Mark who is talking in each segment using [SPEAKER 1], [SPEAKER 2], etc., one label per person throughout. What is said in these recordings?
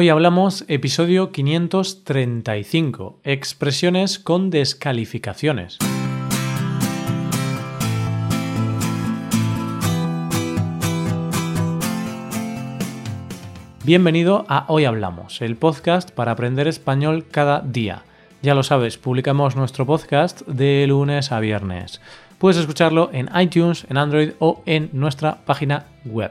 [SPEAKER 1] Hoy hablamos episodio 535, expresiones con descalificaciones. Bienvenido a Hoy Hablamos, el podcast para aprender español cada día. Ya lo sabes, publicamos nuestro podcast de lunes a viernes. Puedes escucharlo en iTunes, en Android o en nuestra página web.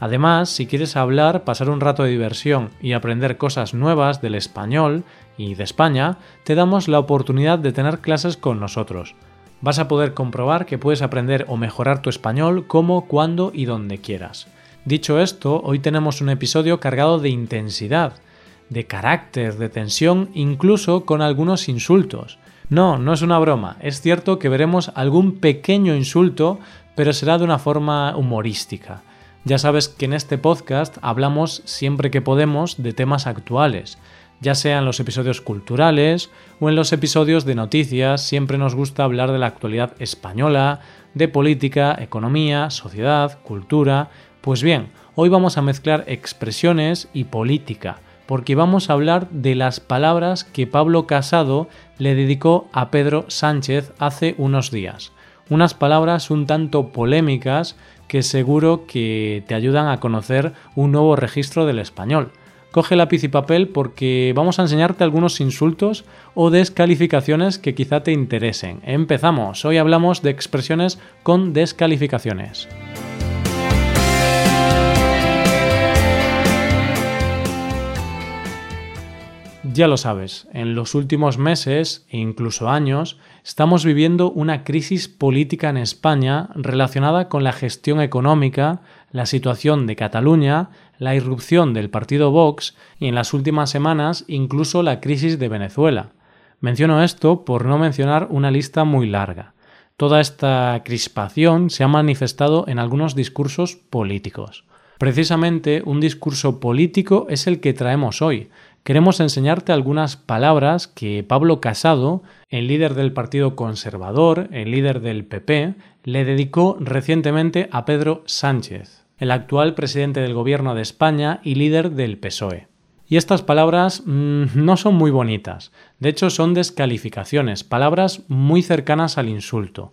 [SPEAKER 1] Además, si quieres hablar, pasar un rato de diversión y aprender cosas nuevas del español y de España, te damos la oportunidad de tener clases con nosotros. Vas a poder comprobar que puedes aprender o mejorar tu español como, cuando y donde quieras. Dicho esto, hoy tenemos un episodio cargado de intensidad, de carácter, de tensión, incluso con algunos insultos. No, no es una broma. Es cierto que veremos algún pequeño insulto, pero será de una forma humorística. Ya sabes que en este podcast hablamos siempre que podemos de temas actuales, ya sea en los episodios culturales o en los episodios de noticias, siempre nos gusta hablar de la actualidad española, de política, economía, sociedad, cultura. Pues bien, hoy vamos a mezclar expresiones y política porque vamos a hablar de las palabras que Pablo Casado le dedicó a Pedro Sánchez hace unos días. Unas palabras un tanto polémicas que seguro que te ayudan a conocer un nuevo registro del español. Coge lápiz y papel porque vamos a enseñarte algunos insultos o descalificaciones que quizá te interesen. Empezamos. Hoy hablamos de expresiones con descalificaciones. Ya lo sabes, en los últimos meses e incluso años estamos viviendo una crisis política en España relacionada con la gestión económica, la situación de Cataluña, la irrupción del partido Vox y en las últimas semanas incluso la crisis de Venezuela. Menciono esto por no mencionar una lista muy larga. Toda esta crispación se ha manifestado en algunos discursos políticos. Precisamente un discurso político es el que traemos hoy, queremos enseñarte algunas palabras que Pablo Casado, el líder del Partido Conservador, el líder del PP, le dedicó recientemente a Pedro Sánchez, el actual presidente del Gobierno de España y líder del PSOE. Y estas palabras mm, no son muy bonitas, de hecho son descalificaciones, palabras muy cercanas al insulto.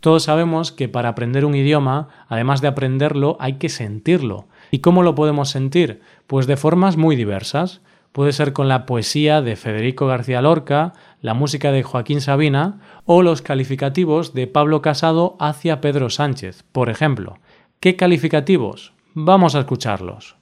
[SPEAKER 1] Todos sabemos que para aprender un idioma, además de aprenderlo, hay que sentirlo. ¿Y cómo lo podemos sentir? Pues de formas muy diversas puede ser con la poesía de Federico García Lorca, la música de Joaquín Sabina o los calificativos de Pablo Casado hacia Pedro Sánchez. Por ejemplo, ¿qué calificativos? Vamos a escucharlos.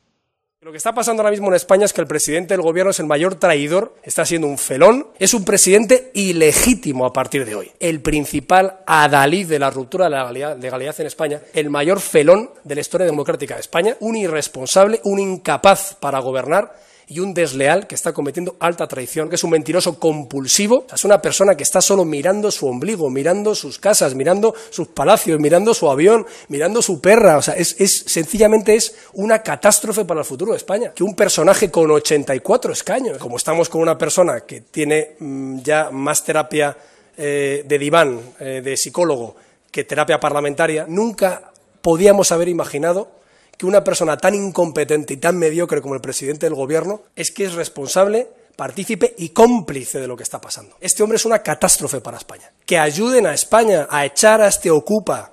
[SPEAKER 2] Lo que está pasando ahora mismo en España es que el presidente del gobierno es el mayor traidor, está siendo un felón, es un presidente ilegítimo a partir de hoy. El principal adalid de la ruptura de la legalidad, en España, el mayor felón de la historia democrática de España, un irresponsable, un incapaz para gobernar y un desleal que está cometiendo alta traición, que es un mentiroso compulsivo, es una persona que está solo mirando su ombligo, mirando sus casas, mirando sus palacios, mirando su avión, mirando su perra, o sea, es, sencillamente es una catástrofe para el futuro de España, que un personaje con 84 escaños, como estamos con una persona que tiene mm, ya más terapia eh, de diván, eh, de psicólogo, que terapia parlamentaria, nunca podíamos haber imaginado que una persona tan incompetente y tan mediocre como el presidente del gobierno es que es responsable, partícipe y cómplice de lo que está pasando. Este hombre es una catástrofe para España. Que ayuden a España a echar a este ocupa,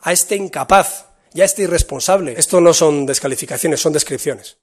[SPEAKER 2] a este incapaz y a este irresponsable. Esto no son descalificaciones, son descripciones.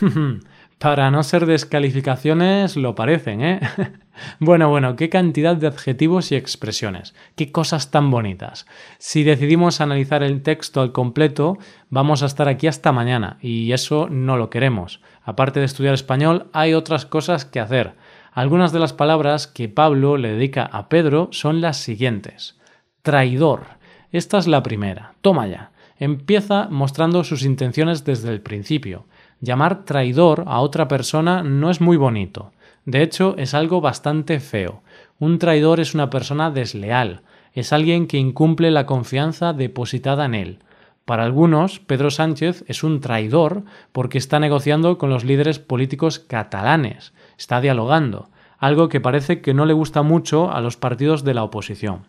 [SPEAKER 1] Para no ser descalificaciones, lo parecen, ¿eh? bueno, bueno, qué cantidad de adjetivos y expresiones, qué cosas tan bonitas. Si decidimos analizar el texto al completo, vamos a estar aquí hasta mañana, y eso no lo queremos. Aparte de estudiar español, hay otras cosas que hacer. Algunas de las palabras que Pablo le dedica a Pedro son las siguientes. Traidor. Esta es la primera. Toma ya. Empieza mostrando sus intenciones desde el principio. Llamar traidor a otra persona no es muy bonito. De hecho, es algo bastante feo. Un traidor es una persona desleal, es alguien que incumple la confianza depositada en él. Para algunos, Pedro Sánchez es un traidor porque está negociando con los líderes políticos catalanes, está dialogando, algo que parece que no le gusta mucho a los partidos de la oposición.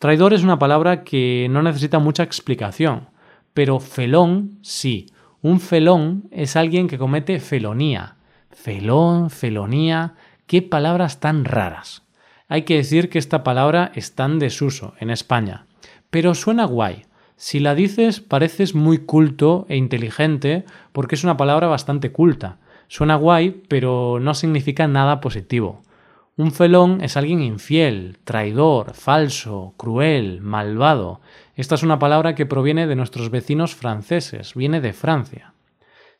[SPEAKER 1] Traidor es una palabra que no necesita mucha explicación, pero felón sí. Un felón es alguien que comete felonía. Felón, felonía, qué palabras tan raras. Hay que decir que esta palabra está en desuso en España, pero suena guay. Si la dices pareces muy culto e inteligente porque es una palabra bastante culta. Suena guay, pero no significa nada positivo. Un felón es alguien infiel, traidor, falso, cruel, malvado. Esta es una palabra que proviene de nuestros vecinos franceses, viene de Francia.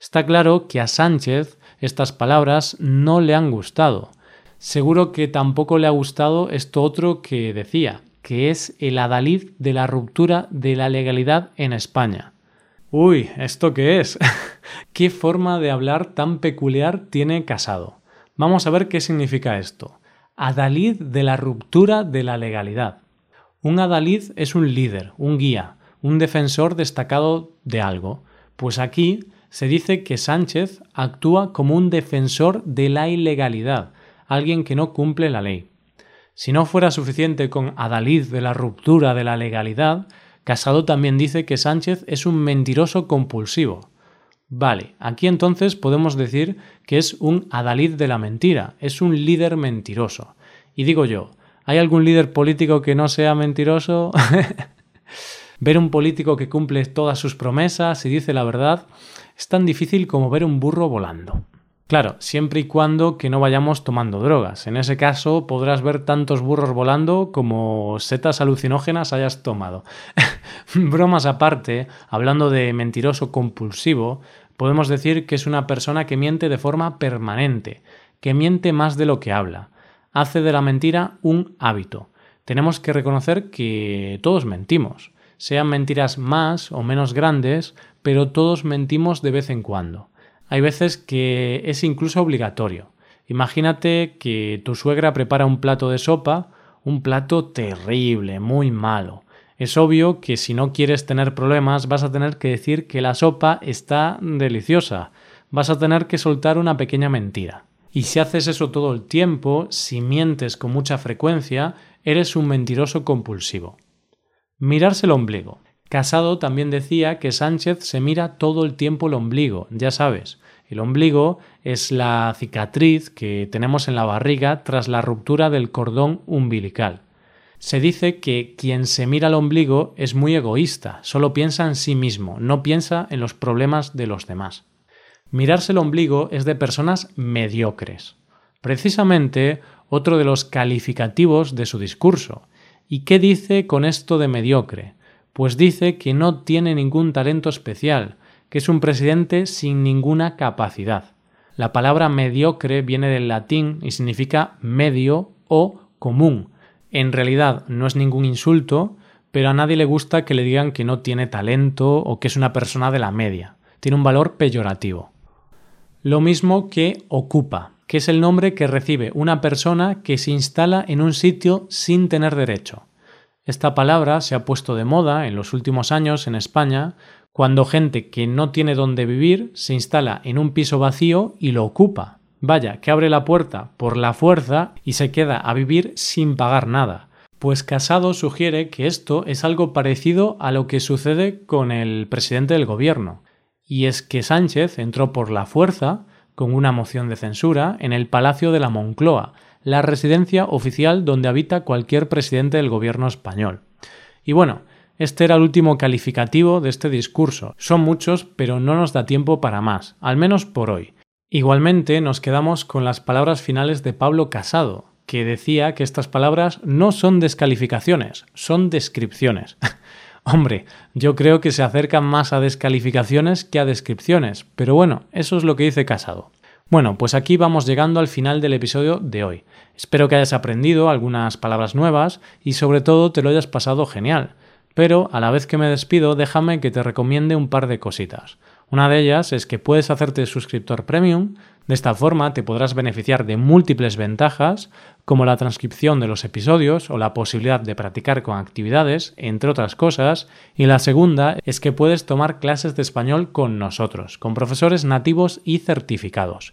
[SPEAKER 1] Está claro que a Sánchez estas palabras no le han gustado. Seguro que tampoco le ha gustado esto otro que decía, que es el adalid de la ruptura de la legalidad en España. Uy, ¿esto qué es? ¿Qué forma de hablar tan peculiar tiene Casado? Vamos a ver qué significa esto. Adalid de la ruptura de la legalidad. Un adalid es un líder, un guía, un defensor destacado de algo. Pues aquí se dice que Sánchez actúa como un defensor de la ilegalidad, alguien que no cumple la ley. Si no fuera suficiente con adalid de la ruptura de la legalidad, Casado también dice que Sánchez es un mentiroso compulsivo. Vale, aquí entonces podemos decir que es un adalid de la mentira, es un líder mentiroso. Y digo yo, ¿hay algún líder político que no sea mentiroso? ver un político que cumple todas sus promesas y dice la verdad es tan difícil como ver un burro volando. Claro, siempre y cuando que no vayamos tomando drogas. En ese caso podrás ver tantos burros volando como setas alucinógenas hayas tomado. Bromas aparte, hablando de mentiroso compulsivo, podemos decir que es una persona que miente de forma permanente, que miente más de lo que habla. Hace de la mentira un hábito. Tenemos que reconocer que todos mentimos, sean mentiras más o menos grandes, pero todos mentimos de vez en cuando hay veces que es incluso obligatorio. Imagínate que tu suegra prepara un plato de sopa, un plato terrible, muy malo. Es obvio que si no quieres tener problemas vas a tener que decir que la sopa está deliciosa. Vas a tener que soltar una pequeña mentira. Y si haces eso todo el tiempo, si mientes con mucha frecuencia, eres un mentiroso compulsivo. Mirarse el ombligo. Casado también decía que Sánchez se mira todo el tiempo el ombligo, ya sabes. El ombligo es la cicatriz que tenemos en la barriga tras la ruptura del cordón umbilical. Se dice que quien se mira el ombligo es muy egoísta, solo piensa en sí mismo, no piensa en los problemas de los demás. Mirarse el ombligo es de personas mediocres. Precisamente otro de los calificativos de su discurso. ¿Y qué dice con esto de mediocre? Pues dice que no tiene ningún talento especial, que es un presidente sin ninguna capacidad. La palabra mediocre viene del latín y significa medio o común. En realidad no es ningún insulto, pero a nadie le gusta que le digan que no tiene talento o que es una persona de la media. Tiene un valor peyorativo. Lo mismo que ocupa, que es el nombre que recibe una persona que se instala en un sitio sin tener derecho. Esta palabra se ha puesto de moda en los últimos años en España cuando gente que no tiene dónde vivir se instala en un piso vacío y lo ocupa. Vaya, que abre la puerta por la fuerza y se queda a vivir sin pagar nada. Pues Casado sugiere que esto es algo parecido a lo que sucede con el presidente del gobierno. Y es que Sánchez entró por la fuerza, con una moción de censura, en el Palacio de la Moncloa, la residencia oficial donde habita cualquier presidente del gobierno español. Y bueno, este era el último calificativo de este discurso. Son muchos, pero no nos da tiempo para más, al menos por hoy. Igualmente nos quedamos con las palabras finales de Pablo Casado, que decía que estas palabras no son descalificaciones, son descripciones. Hombre, yo creo que se acercan más a descalificaciones que a descripciones, pero bueno, eso es lo que dice Casado. Bueno, pues aquí vamos llegando al final del episodio de hoy. Espero que hayas aprendido algunas palabras nuevas y sobre todo te lo hayas pasado genial. Pero a la vez que me despido, déjame que te recomiende un par de cositas. Una de ellas es que puedes hacerte suscriptor premium, de esta forma te podrás beneficiar de múltiples ventajas, como la transcripción de los episodios o la posibilidad de practicar con actividades, entre otras cosas, y la segunda es que puedes tomar clases de español con nosotros, con profesores nativos y certificados.